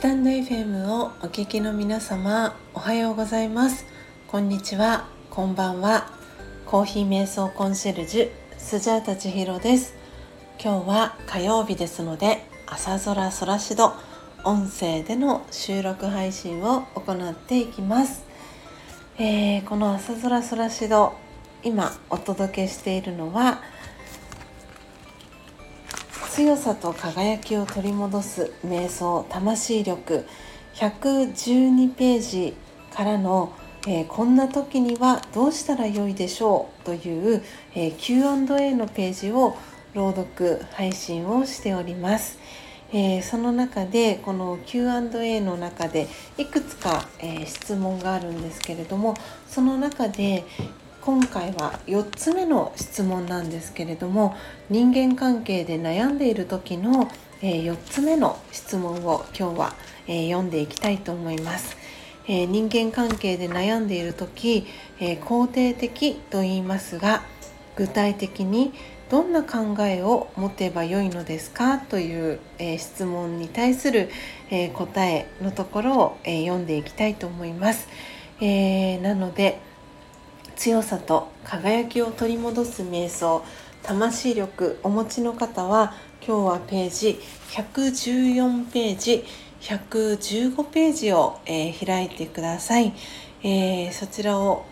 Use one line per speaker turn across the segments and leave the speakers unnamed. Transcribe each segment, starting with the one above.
タンド FM をお聞きの皆様おはようございます。こんにちは。こんばんは。コーヒー瞑想コンシェルジュスジャータチヒロです。今日は火曜日ですので朝空空しど音声での収録配信を行っていきます、えー、この朝空空しど今お届けしているのは強さと輝きを取り戻す瞑想魂力112ページからの、えー、こんな時にはどうしたらよいでしょうという、えー、Q&A のページを朗読配信をしております。えー、その中でこの Q&A の中でいくつか、えー、質問があるんですけれどもその中で今回は4つ目の質問なんですけれども人間関係で悩んでいる時の、え4つ目の質問を今日は、え読んでいきたいと思います。え人間関係で悩んでいる時、え肯定的と言いますが具体的にどんな考えを持てばよいのですか？という、え質問に対する、え答えのところを、え読んでいきたいと思います。え、なので強さと輝きを取り戻す瞑想魂力お持ちの方は今日はページ114ページ115ページを、えー、開いてください、えー、そちらを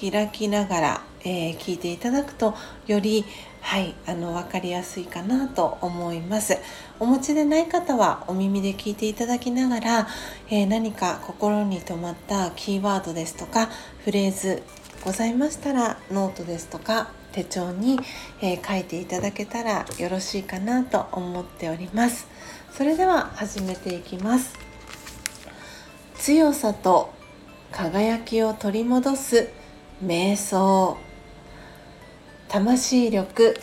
開きながら、えー、聞いていただくとよりはいあの分かりやすいかなと思います。お持ちでない方はお耳で聞いていただきながら、え何か心に留まったキーワードですとかフレーズございましたらノートですとか手帳に、えー、書いていただけたらよろしいかなと思っております。それでは始めていきます。強さと輝きを取り戻す瞑想。魂力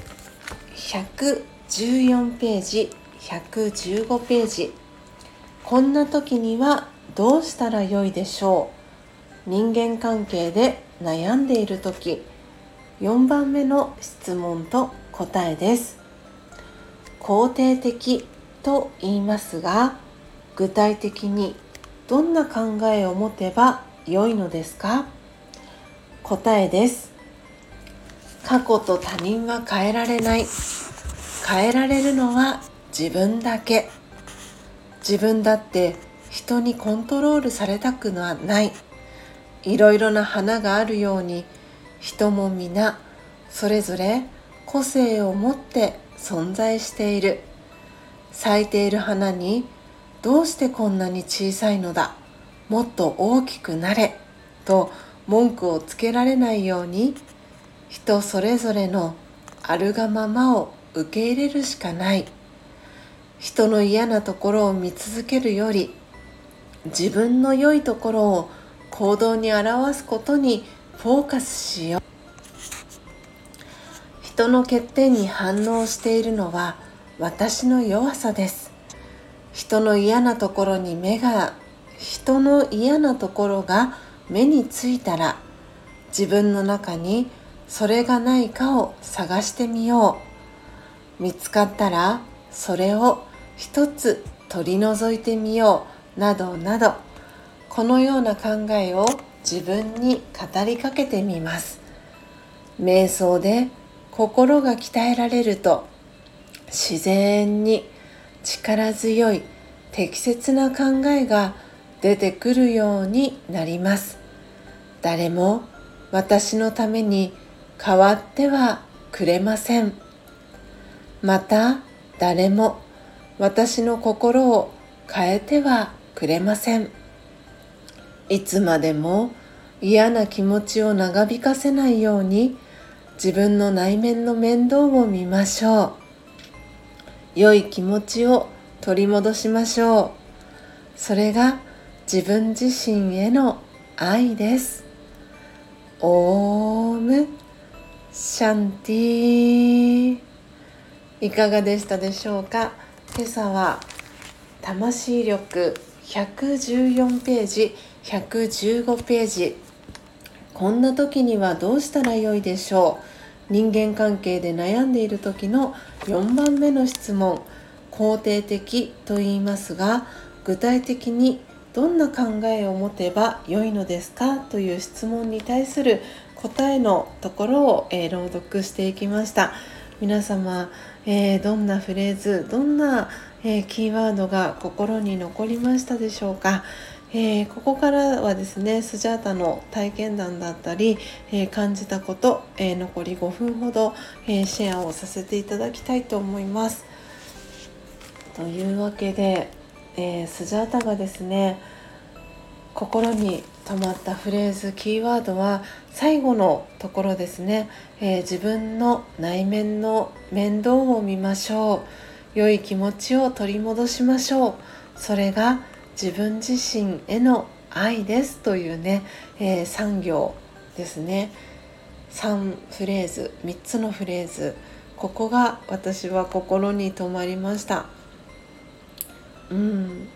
114ページ115ページ。こんな時にはどうしたらよいでしょう。人間関係で悩んでいる時4番目の質問と答えです。肯定的と言いますが具体的にどんな考えを持てば良いのですか？答えです。過去と他人は変えられない。変えられるのは自分だけ。自分だって人にコントロールされたくはない。いろいろな花があるように人も皆それぞれ個性を持って存在している。咲いている花にどうしてこんなに小さいのだもっと大きくなれと文句をつけられないように人それぞれのあるがままを受け入れるしかない。人の嫌なところを見続けるより自分の良いところを行動に表すことにフォーカスしよう。人の欠点に反応しているのは私の弱さです。人の嫌なところに目が人の嫌なところが目についたら自分の中にそれがないかを探してみよう。見つかったらそれを一つ取り除いてみよう。などなど。このような考えを自分に語りかけてみます。瞑想で心が鍛えられると自然に力強い適切な考えが出てくるようになります。誰も私のために変わってはくれません。また誰も私の心を変えてはくれません。いつまでも嫌な気持ちを長引かせないように自分の内面の面倒を見ましょう。良い気持ちを取り戻しましょう。それが自分自身への愛です。オームシャンティいかがでしたでしょうか？今朝は魂力114ページ。115ページ。こんな時にはどうしたらよいでしょう。人間関係で悩んでいる時の4番目の質問。肯定的と言いますが具体的にどんな考えを持てば良いのですか？という質問に対する答えのところを、えー、朗読していきました。皆様、えー、どんなフレーズどんな、えー、キーワードが心に残りましたでしょうか、えここからはですねスジャータの体験談だったり、え感じたこと、え残り5分ほど、えシェアをさせていただきたいと思います。というわけで、えスジャータがですね心に止まったフレーズキーワードは最後のところですね、え、自分の内面の面倒を見ましょう。良い気持ちを取り戻しましょう。それが自分自身への愛ですというね、えー、3行ですね。3フレーズ3つのフレーズ。ここが私は心に留まりました。うん。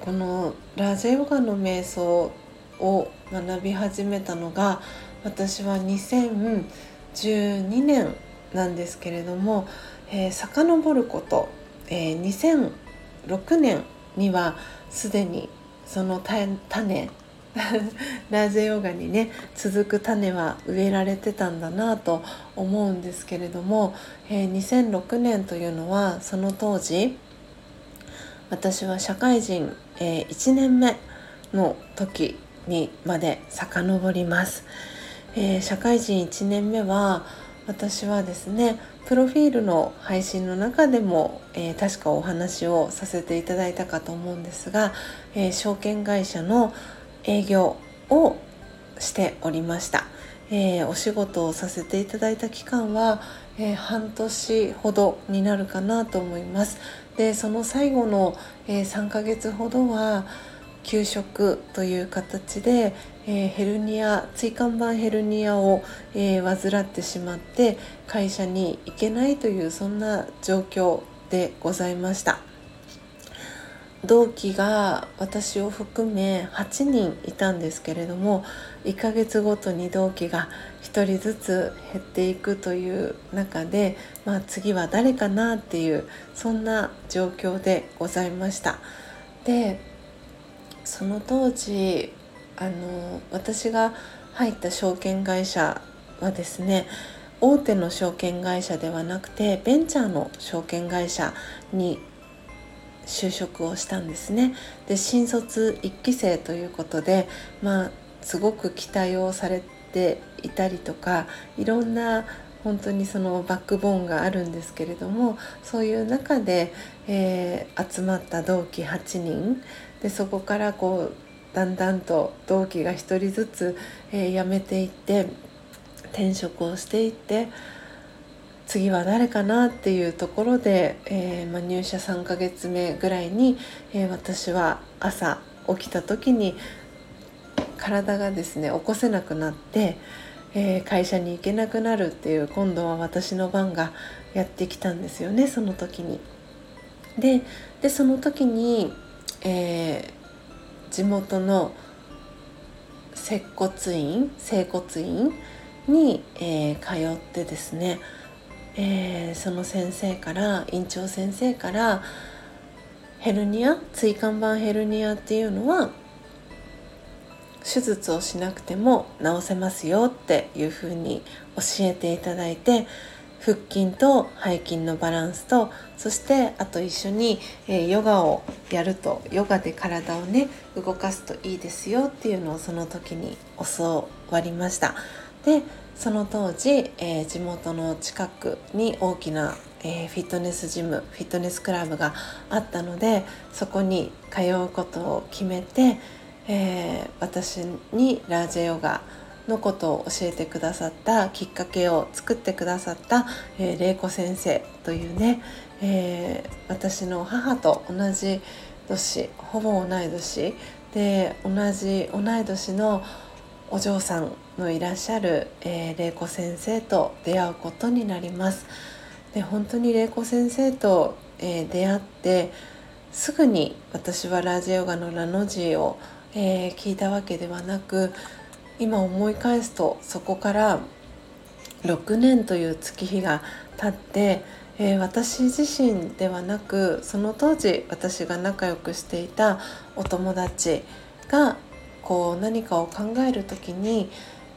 このラジェヨガの瞑想を学び始めたのが私は2012年なんですけれども、えー、遡ること、えー、2006年にはすでにその種 ラージェヨガにね続く種は植えられてたんだなと思うんですけれども、えー、2006年というのはその当時私は社会人、えー、1年目の時にまで遡ります、えー、社会人1年目は私はですねプロフィールの配信の中でも、えー、確かお話をさせていただいたかと思うんですが、えー、証券会社の営業をしておりました、えー、お仕事をさせていただいた期間は、え半年ほどになるかなと思います。でその最後の、え、3ヶ月ほどは休職という形で、えー、ヘルニア椎間板ヘルニアを、えー、患ってしまって会社に行けないというそんな状況でございました。同期が私を含め8人いたんですけれども1ヶ月ごとに同期が1人ずつ減っていくという中で、まあ、次は誰かなっていうそんな状況でございました。でその当時あの私が入った証券会社はですね大手の証券会社ではなくてベンチャーの証券会社に就職をしたんですね。で新卒1期生ということでまあすごく期待をされていたりとかいろんな本当にそのバックボーンがあるんですけれどもそういう中で、えー、集まった同期8人でそこからこうだんだんと同期が1人ずつ、えー、辞めていって転職をしていって次は誰かなっていうところで、えー、ま、入社3ヶ月目ぐらいに、え私は朝起きた時に体がですね起こせなくなって、えー、会社に行けなくなるっていう今度は私の番がやってきたんですよねその時に。ででその時に、えー、地元の接骨院整骨院に、えー、通ってですね、えー、その先生から院長先生からヘルニア椎間板ヘルニアっていうのは手術をしなくても治せますよっていうふうに教えていただいて腹筋と背筋のバランスとそしてあと一緒に、え、ヨガをやるとヨガで体をね動かすといいですよっていうのをその時に教わりました。でその当時、えー、地元の近くに大きな、えー、フィットネスジムフィットネスクラブがあったのでそこに通うことを決めてえー、私にラージェヨガをのことを教えてくださったきっかけを作ってくださった、えー、玲子先生というね、えー、私の母と同じ年ほぼ同い年で同じ同い年のお嬢さんのいらっしゃる、えー、玲子先生と出会うことになります。で本当に玲子先生と、えー、出会ってすぐに私はラジヨガのラの字をえー、聞いたわけではなく今思い返すとそこから6年という月日が経って、えー、私自身ではなくその当時私が仲良くしていたお友達がこう何かを考える時に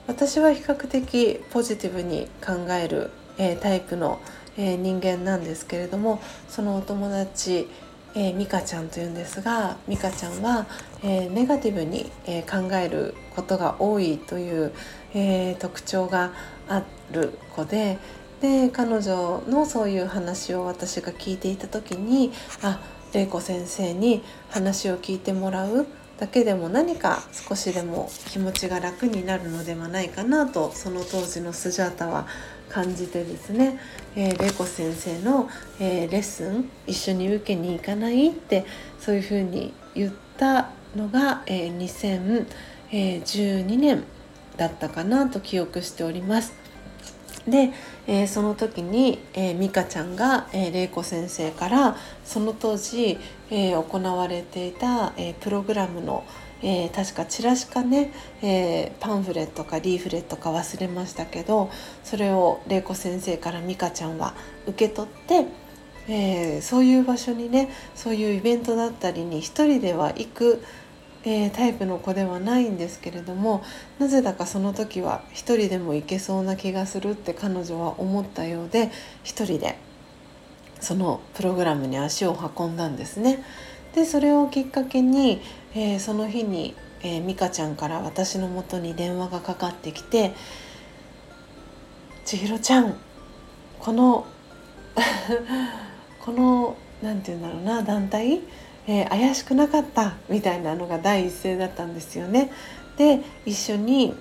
私は比較的ポジティブに考える、えー、タイプの、えー、人間なんですけれどもそのお友達えー、ミカちゃんというんですがミカちゃんは、えー、ネガティブに、えー、考えることが多いという、えー、特徴がある子でで彼女のそういう話を私が聞いていた時にあ玲子先生に話を聞いてもらう。だけでも何か少しでも気持ちが楽になるのではないかなとその当時のスジャータは感じてですね、えー、玲子先生の、えー、レッスン一緒に受けに行かないってそういうふうに言ったのが、えー、2012年だったかなと記憶しております。で、えー、その時に、えー、美香ちゃんが、えー、玲子先生からその当時、えー、行われていた、えー、プログラムの、えー、確かチラシかね、えー、パンフレットかリーフレットか忘れましたけどそれを玲子先生から美香ちゃんは受け取って、えー、そういう場所にねそういうイベントだったりに一人では行くえー、タイプの子ではないんですけれどもなぜだかその時は一人でも行けそうな気がするって彼女は思ったようで一人でそのプログラムに足を運んだんですね。でそれをきっかけに、えー、その日に、えー、美香ちゃんから私のもとに電話がかかってきて「千尋ちゃんこの この何て言うんだろうな団体えー、怪しくなかったみたいなのが第一声だったんですよね。で一緒に、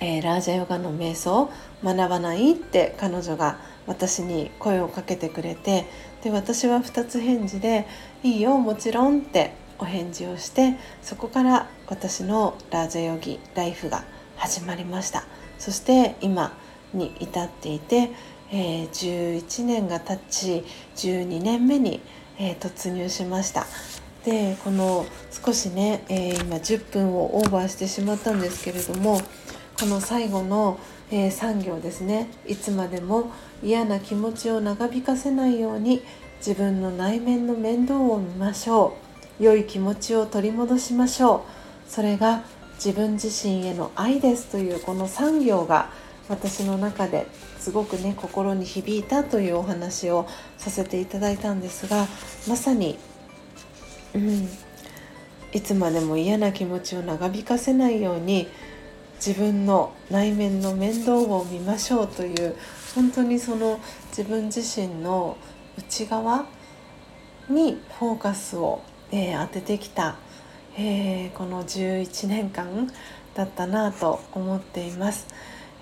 えー、ラージャヨガの瞑想を学ばないって彼女が私に声をかけてくれてで私は2つ返事で「いいよもちろん」ってお返事をしてそこから私のラージャヨギライフが始まりましたそして今に至っていて、えー、11年が経ち12年目にえー、突入しました。でこの少しね、えー、今10分をオーバーしてしまったんですけれどもこの最後の、えー、3行ですね。いつまでも嫌な気持ちを長引かせないように自分の内面の面倒を見ましょう。良い気持ちを取り戻しましょう。それが自分自身への愛ですというこの3行が私の中ですごくね心に響いたというお話をさせていただいたんですがまさに、うん、いつまでも嫌な気持ちを長引かせないように自分の内面の面倒を見ましょうという本当にその自分自身の内側にフォーカスを、えー、当ててきた、えー、この11年間だったなと思っています。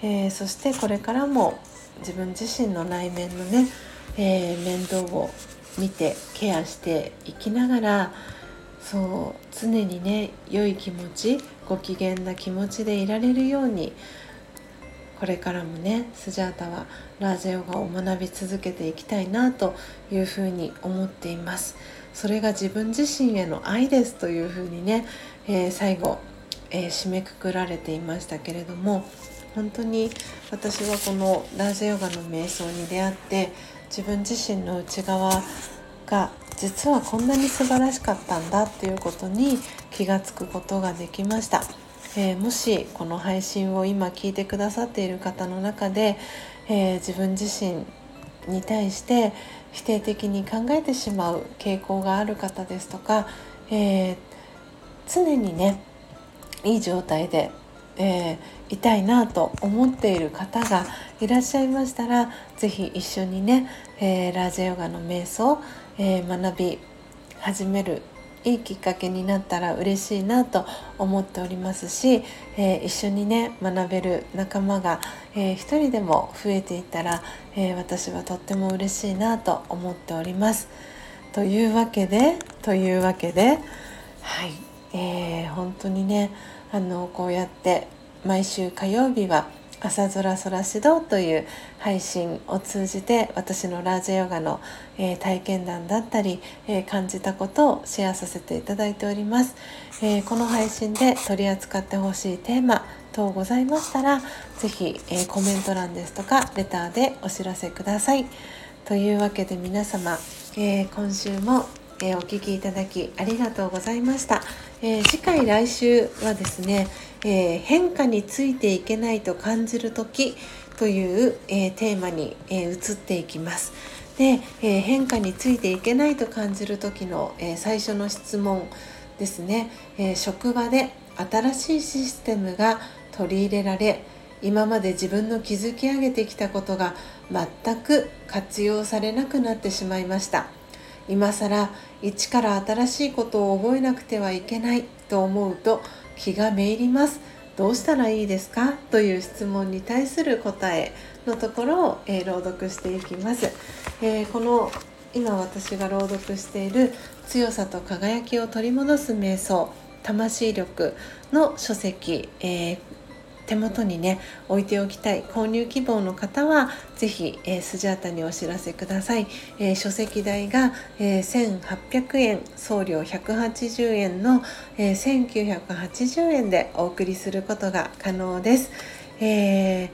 えー、そしてこれからも自分自身の内面のね、えー、面倒を見てケアしていきながらそう常にね良い気持ちご機嫌な気持ちでいられるようにこれからもねスジャータはラージャヨガを学び続けていきたいなというふうに思っています。それが自分自身への愛ですというふうにね、えー、最後、えー、締めくくられていましたけれども本当に私はこのラージヨガの瞑想に出会って自分自身の内側が実はこんなに素晴らしかったんだっていうことに気が付くことができました、えー、もしこの配信を今聞いてくださっている方の中で、えー、自分自身に対して否定的に考えてしまう傾向がある方ですとか、えー、常にねいい状態でえー、いたいなと思っている方がいらっしゃいましたら是非一緒にね、えー、ラージャヨガの瞑想、えー、学び始めるいいきっかけになったら嬉しいなと思っておりますし、えー、一緒にね学べる仲間が、えー、一人でも増えていったら、えー、私はとっても嬉しいなと思っております。というわけでというわけではい、えー、本当にねあのこうやって毎週火曜日は朝空空指導という配信を通じて私のラージェヨガの、えー、体験談だったり、えー、感じたことをシェアさせていただいております、えー、この配信で取り扱ってほしいテーマ等ございましたら是非、えコメント欄ですとかレターでお知らせください。というわけで皆様、えー、今週も、え、お聴きいただきありがとうございました、えー、次回来週はですね、え変化についていけないと感じる時という、えテーマに、え移っていきます。で、え変化についていけないと感じる時の、え最初の質問ですね、え職場で新しいシステムが取り入れられ今まで自分の築き上げてきたことが全く活用されなくなってしまいました。今更一から新しいことを覚えなくてはいけないと思うと気がめいります。どうしたらいいですか？という質問に対する答えのところを、えー、朗読していきます、えー、この今私が朗読している強さと輝きを取り戻す瞑想魂力の書籍、えー、手元にね置いておきたい購入希望の方は是非、えー、スジャータにお知らせください、えー、書籍代が、えー、1800円送料180円の、えー、1980円でお送りすることが可能です、え、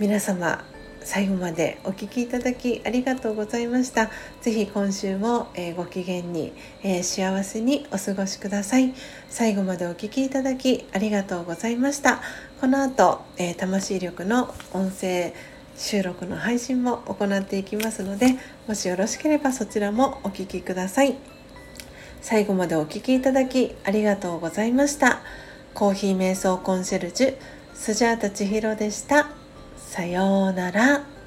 皆様最後までお聴きいただきありがとうございました。ぜひ今週も、え、ご機嫌に、え、幸せにお過ごしください。最後までお聴きいただきありがとうございました。この後、え、魂力の音声収録の配信も行っていきますので、もしよろしければそちらもお聴きください。最後までお聴きいただきありがとうございました。コーヒー瞑想コンシェルジュスジャータ千尋でした。さようなら。